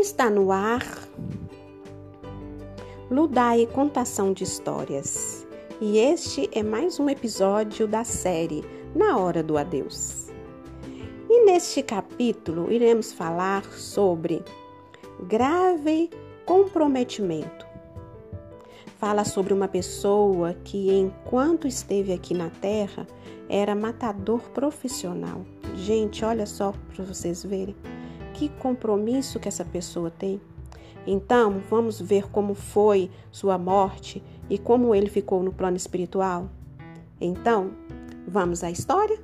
Está no ar Ludai Contação de Histórias. E este é mais um episódio da série Na Hora do Adeus. E neste capítulo iremos falar sobre grave comprometimento. Fala sobre uma pessoa que, enquanto esteve aqui na Terra, era matador profissional. Gente, olha só para vocês verem que compromisso que essa pessoa tem. Então, vamos ver como foi sua morte e como ele ficou no plano espiritual? Então, vamos à história?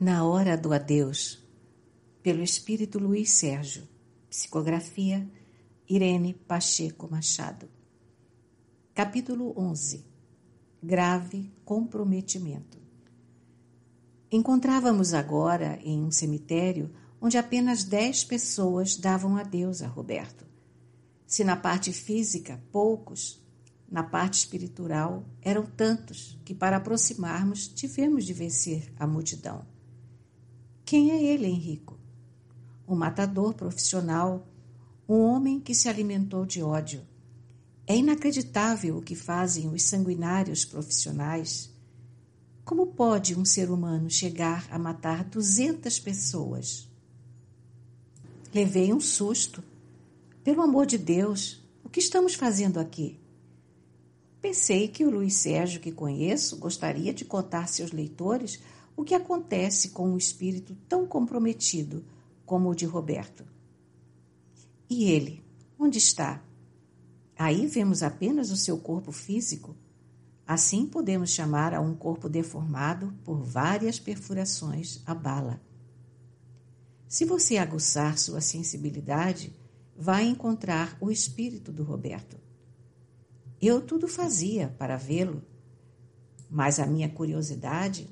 Na Hora do Adeus, pelo Espírito Luiz Sérgio, psicografia Irene Pacheco Machado. Capítulo 11 Grave comprometimento. Encontrávamos agora em um cemitério onde apenas dez pessoas davam adeus a Roberto. Se na parte física, poucos, na parte espiritual, eram tantos que, para aproximarmos, tivemos de vencer a multidão. Quem é ele, Henrico? Um matador profissional, um homem que se alimentou de ódio. É inacreditável o que fazem os sanguinários profissionais como pode um ser humano chegar a matar 200 pessoas? Levei um susto. Pelo amor de Deus, o que estamos fazendo aqui? Pensei que o Luiz Sérgio que conheço gostaria de contar seus leitores o que acontece com um espírito tão comprometido como o de Roberto. E ele, onde está? Aí vemos apenas o seu corpo físico Assim podemos chamar a um corpo deformado por várias perfurações a bala. Se você aguçar sua sensibilidade, vai encontrar o espírito do Roberto. Eu tudo fazia para vê-lo, mas a minha curiosidade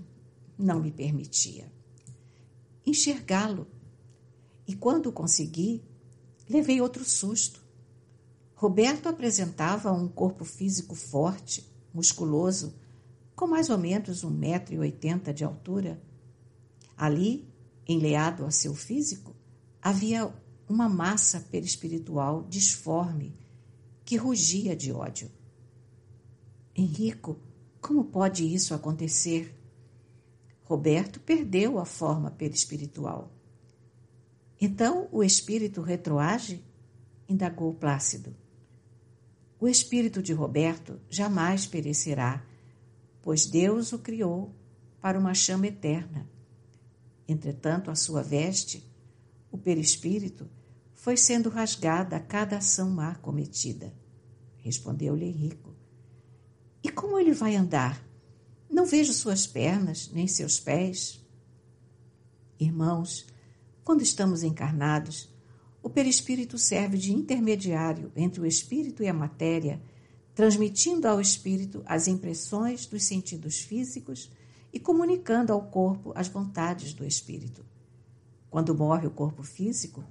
não me permitia enxergá-lo. E quando consegui, levei outro susto. Roberto apresentava um corpo físico forte, musculoso, com mais ou menos um metro e oitenta de altura. Ali, enleado a seu físico, havia uma massa perispiritual disforme que rugia de ódio. Henrico, como pode isso acontecer? Roberto perdeu a forma perispiritual. Então o espírito retroage? indagou Plácido. O espírito de Roberto jamais perecerá, pois Deus o criou para uma chama eterna. Entretanto, a sua veste, o perispírito, foi sendo rasgada a cada ação má cometida. Respondeu-lhe Henrico. E como ele vai andar? Não vejo suas pernas, nem seus pés. Irmãos, quando estamos encarnados, o perispírito serve de intermediário entre o espírito e a matéria, transmitindo ao espírito as impressões dos sentidos físicos e comunicando ao corpo as vontades do espírito. Quando morre o corpo físico,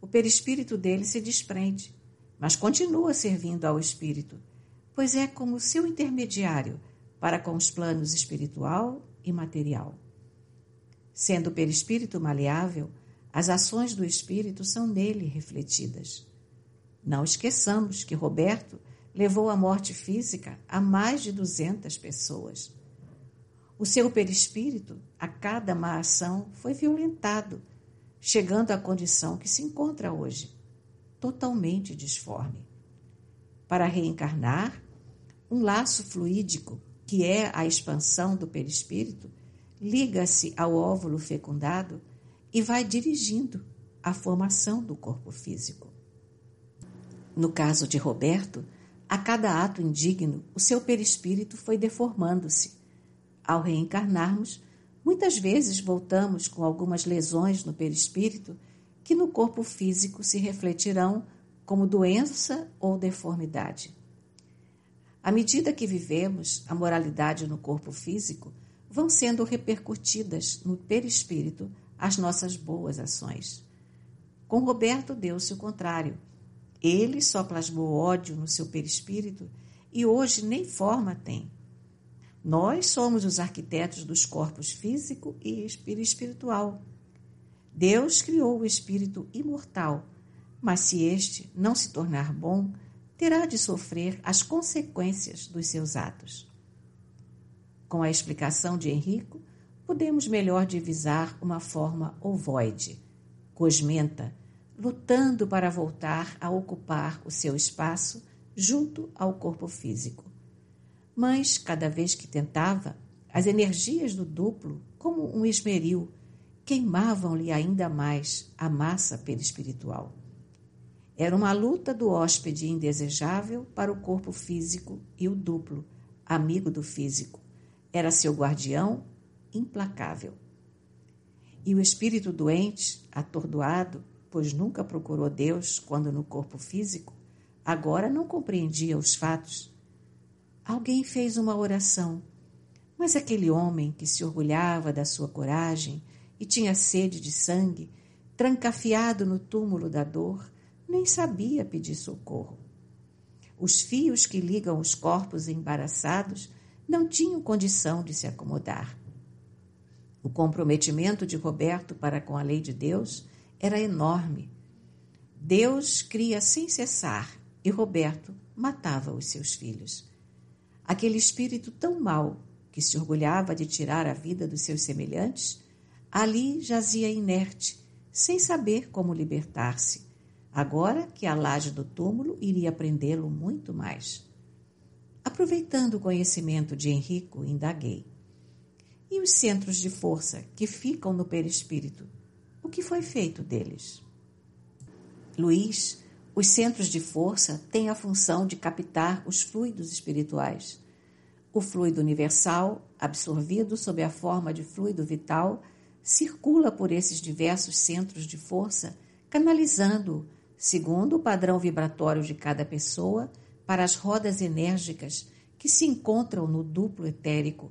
o perispírito dele se desprende, mas continua servindo ao espírito, pois é como seu intermediário para com os planos espiritual e material. Sendo o perispírito maleável, as ações do Espírito são nele refletidas. Não esqueçamos que Roberto levou à morte física a mais de 200 pessoas. O seu perispírito, a cada má ação, foi violentado, chegando à condição que se encontra hoje, totalmente disforme. Para reencarnar, um laço fluídico, que é a expansão do perispírito, liga-se ao óvulo fecundado e vai dirigindo a formação do corpo físico. No caso de Roberto, a cada ato indigno, o seu perispírito foi deformando-se. Ao reencarnarmos, muitas vezes voltamos com algumas lesões no perispírito que no corpo físico se refletirão como doença ou deformidade. À medida que vivemos, a moralidade no corpo físico vão sendo repercutidas no perispírito as nossas boas ações. Com Roberto deu-se o contrário. Ele só plasmou ódio no seu perispírito e hoje nem forma tem. Nós somos os arquitetos dos corpos físico e espiritual. Deus criou o espírito imortal, mas se este não se tornar bom, terá de sofrer as consequências dos seus atos. Com a explicação de Henrico, podemos melhor divisar uma forma ovoide, cosmenta, lutando para voltar a ocupar o seu espaço junto ao corpo físico. Mas, cada vez que tentava, as energias do duplo, como um esmeril, queimavam-lhe ainda mais a massa perispiritual. Era uma luta do hóspede indesejável para o corpo físico e o duplo, amigo do físico. Era seu guardião implacável. E o espírito doente, atordoado, pois nunca procurou Deus quando no corpo físico, agora não compreendia os fatos. Alguém fez uma oração, mas aquele homem que se orgulhava da sua coragem e tinha sede de sangue, trancafiado no túmulo da dor, nem sabia pedir socorro. Os fios que ligam os corpos embaraçados não tinham condição de se acomodar. O comprometimento de Roberto para com a lei de Deus era enorme. Deus cria sem cessar e Roberto matava os seus filhos. Aquele espírito tão mau que se orgulhava de tirar a vida dos seus semelhantes, ali jazia inerte, sem saber como libertar-se, agora que a laje do túmulo iria prendê-lo muito mais. Aproveitando o conhecimento de Henrico, indaguei. E os centros de força que ficam no perispírito? O que foi feito deles? Luiz, os centros de força têm a função de captar os fluidos espirituais. O fluido universal, absorvido sob a forma de fluido vital, circula por esses diversos centros de força, canalizando-o, segundo o padrão vibratório de cada pessoa, para as rodas enérgicas que se encontram no duplo etérico,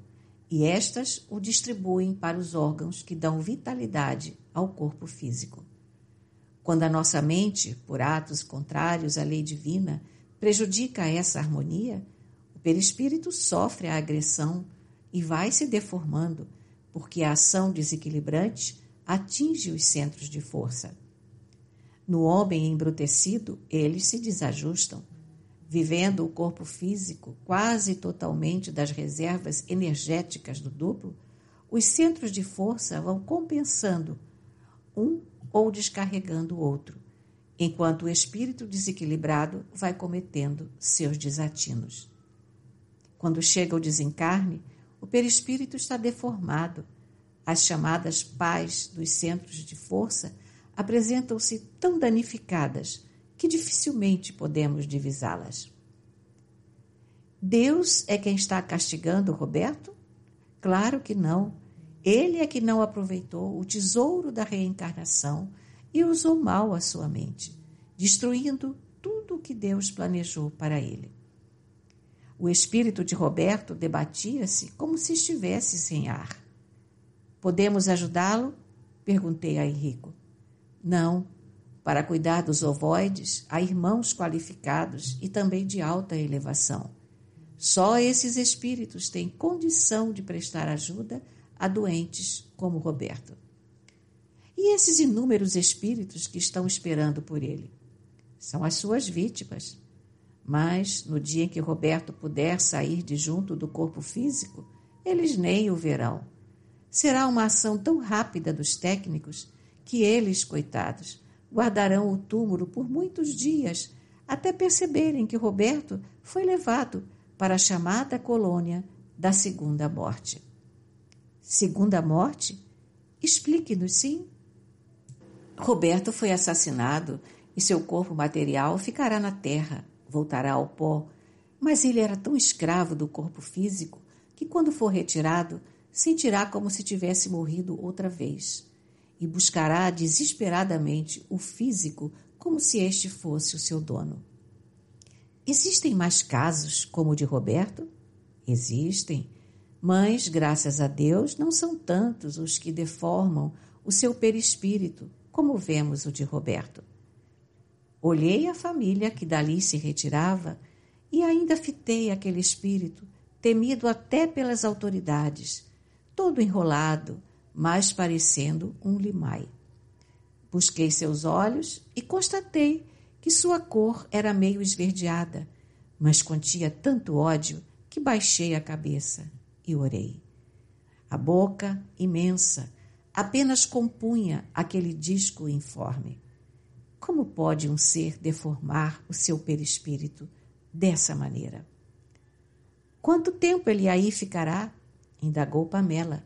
e estas o distribuem para os órgãos que dão vitalidade ao corpo físico. Quando a nossa mente, por atos contrários à lei divina, prejudica essa harmonia, o perispírito sofre a agressão e vai se deformando, porque a ação desequilibrante atinge os centros de força. No homem embrutecido, eles se desajustam, vivendo o corpo físico quase totalmente das reservas energéticas do duplo, os centros de força vão compensando um ou descarregando o outro, enquanto o espírito desequilibrado vai cometendo seus desatinos. Quando chega o desencarne, o perispírito está deformado. As chamadas paz dos centros de força apresentam-se tão danificadas que dificilmente podemos divisá-las. Deus é quem está castigando Roberto? Claro que não. Ele é que não aproveitou o tesouro da reencarnação e usou mal a sua mente, destruindo tudo o que Deus planejou para ele. O espírito de Roberto debatia-se como se estivesse sem ar. Podemos ajudá-lo? Perguntei a Henrico. Não, para cuidar dos ovoides, há irmãos qualificados e também de alta elevação. Só esses espíritos têm condição de prestar ajuda a doentes como Roberto. E esses inúmeros espíritos que estão esperando por ele? São as suas vítimas. Mas, no dia em que Roberto puder sair de junto do corpo físico, eles nem o verão. Será uma ação tão rápida dos técnicos que eles, coitados, guardarão o túmulo por muitos dias até perceberem que Roberto foi levado para a chamada colônia da segunda morte. Segunda morte? Explique-nos, sim. Roberto foi assassinado e seu corpo material ficará na terra, voltará ao pó, mas ele era tão escravo do corpo físico que, quando for retirado, sentirá como se tivesse morrido outra vez e buscará desesperadamente o físico como se este fosse o seu dono. Existem mais casos como o de Roberto? Existem, mas, graças a Deus, não são tantos os que deformam o seu perispírito, como vemos o de Roberto. Olhei a família que dali se retirava e ainda fitei aquele espírito, temido até pelas autoridades, todo enrolado, mas parecendo um limai. Busquei seus olhos e constatei que sua cor era meio esverdeada, mas continha tanto ódio que baixei a cabeça e orei. A boca, imensa, apenas compunha aquele disco informe. Como pode um ser deformar o seu perispírito dessa maneira? Quanto tempo ele aí ficará? indagou Pamela.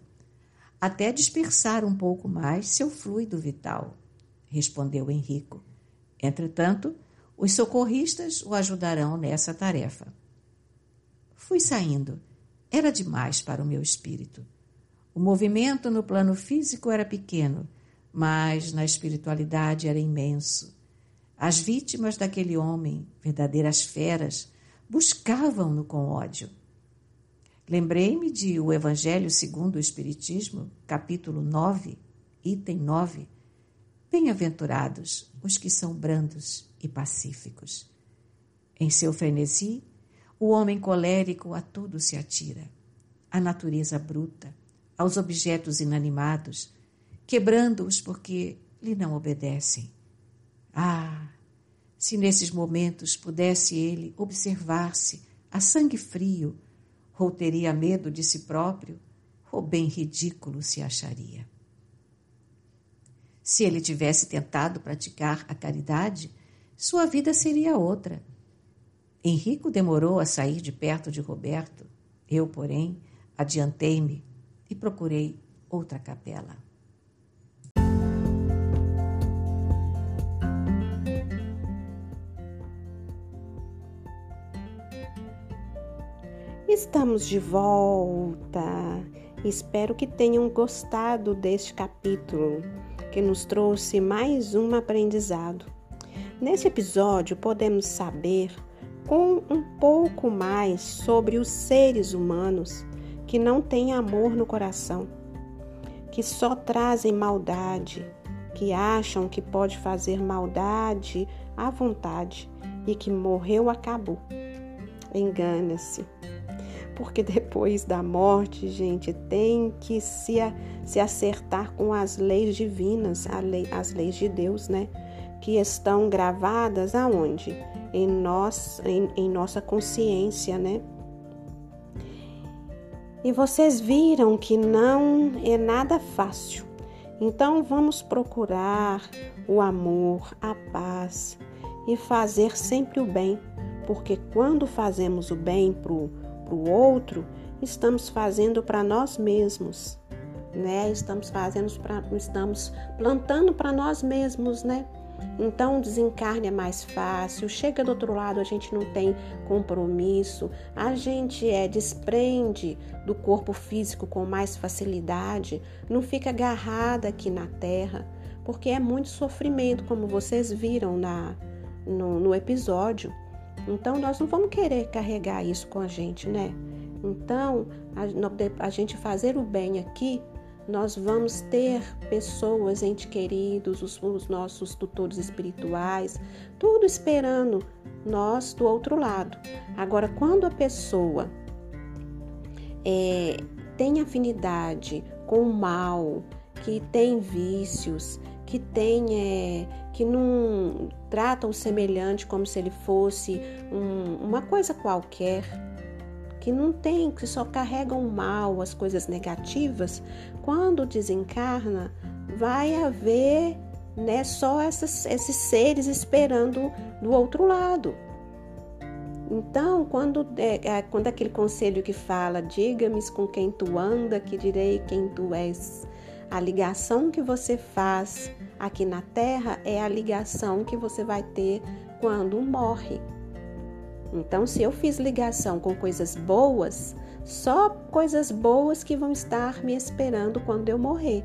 Até dispersar um pouco mais seu fluido vital, respondeu Henrico. Entretanto, os socorristas o ajudarão nessa tarefa. Fui saindo. Era demais para o meu espírito. O movimento no plano físico era pequeno, mas na espiritualidade era imenso. As vítimas daquele homem, verdadeiras feras, buscavam-no com ódio. Lembrei-me de O Evangelho segundo o Espiritismo, capítulo 9, item 9. Bem-aventurados os que são brandos e pacíficos. Em seu frenesi, o homem colérico a tudo se atira. A natureza bruta, aos objetos inanimados, quebrando-os porque lhe não obedecem. Ah, se nesses momentos pudesse ele observar-se a sangue frio, ou teria medo de si próprio, ou bem ridículo se acharia. Se ele tivesse tentado praticar a caridade, sua vida seria outra. Henrico demorou a sair de perto de Roberto. Eu, porém, adiantei-me e procurei outra capela. Estamos de volta. Espero que tenham gostado deste capítulo, que nos trouxe mais um aprendizado. Nesse episódio, podemos saber com um pouco mais sobre os seres humanos que não têm amor no coração, que só trazem maldade, que acham que pode fazer maldade à vontade e que morreu acabou. Engana-se. Porque depois da morte, gente, tem que se, se acertar com as leis divinas, lei, as leis de Deus, né? Que estão gravadas aonde? Em, nós, em, em nossa consciência, né? E vocês viram que não é nada fácil. Então vamos procurar o amor, a paz e fazer sempre o bem, porque quando fazemos o bem para o outro, estamos fazendo para nós mesmos, né? Estamos fazendo para estamos plantando para nós mesmos, né? Então, o desencarne é mais fácil, chega do outro lado, a gente não tem compromisso, a gente é desprende do corpo físico com mais facilidade, não fica agarrada aqui na terra, porque é muito sofrimento, como vocês viram na, no, no episódio. Então, nós não vamos querer carregar isso com a gente, né? Então, a, a gente fazer o bem aqui nós vamos ter pessoas, entes queridos, os, os, nossos tutores espirituais, tudo esperando nós do outro lado. Agora, quando a pessoa é, tem afinidade com o mal, que tem vícios, que tem é, que não trata o semelhante como se ele fosse um, uma coisa qualquer, que não tem, que só carregam mal, as coisas negativas, quando desencarna, vai haver né, só essas, esses seres esperando do outro lado. Então, quando, é, é, quando aquele conselho que fala, diga-me com quem tu anda, que direi quem tu és, a ligação que você faz aqui na Terra é a ligação que você vai ter quando morre. Então, se eu fiz ligação com coisas boas, só coisas boas que vão estar me esperando quando eu morrer.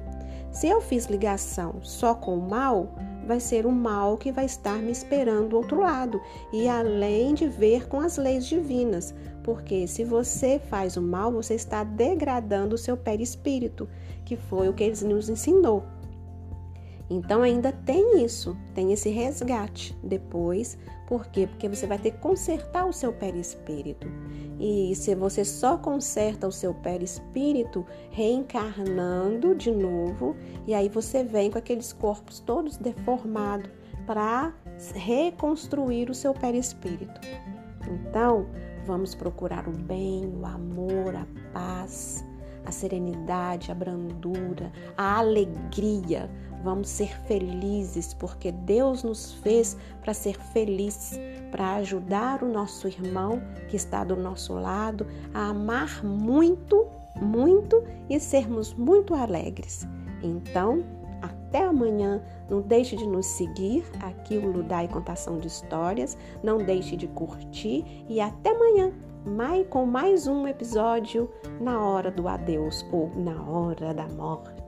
Se eu fiz ligação só com o mal, vai ser o mal que vai estar me esperando do outro lado, e além de ver com as leis divinas, porque se você faz o mal, você está degradando o seu perispírito, que foi o que eles nos ensinou. Então ainda tem isso, tem esse resgate depois. Por quê? Porque você vai ter que consertar o seu perispírito. E se você só conserta o seu perispírito reencarnando de novo, e aí você vem com aqueles corpos todos deformados para reconstruir o seu perispírito. Então, vamos procurar o bem, o amor, a paz, a serenidade, a brandura, a alegria. Vamos ser felizes porque Deus nos fez para ser felizes, para ajudar o nosso irmão que está do nosso lado a amar muito, muito e sermos muito alegres. Então, até amanhã. Não deixe de nos seguir aqui o Ludai Contação de Histórias. Não deixe de curtir e até amanhã com mais um episódio na hora do adeus ou na hora da morte.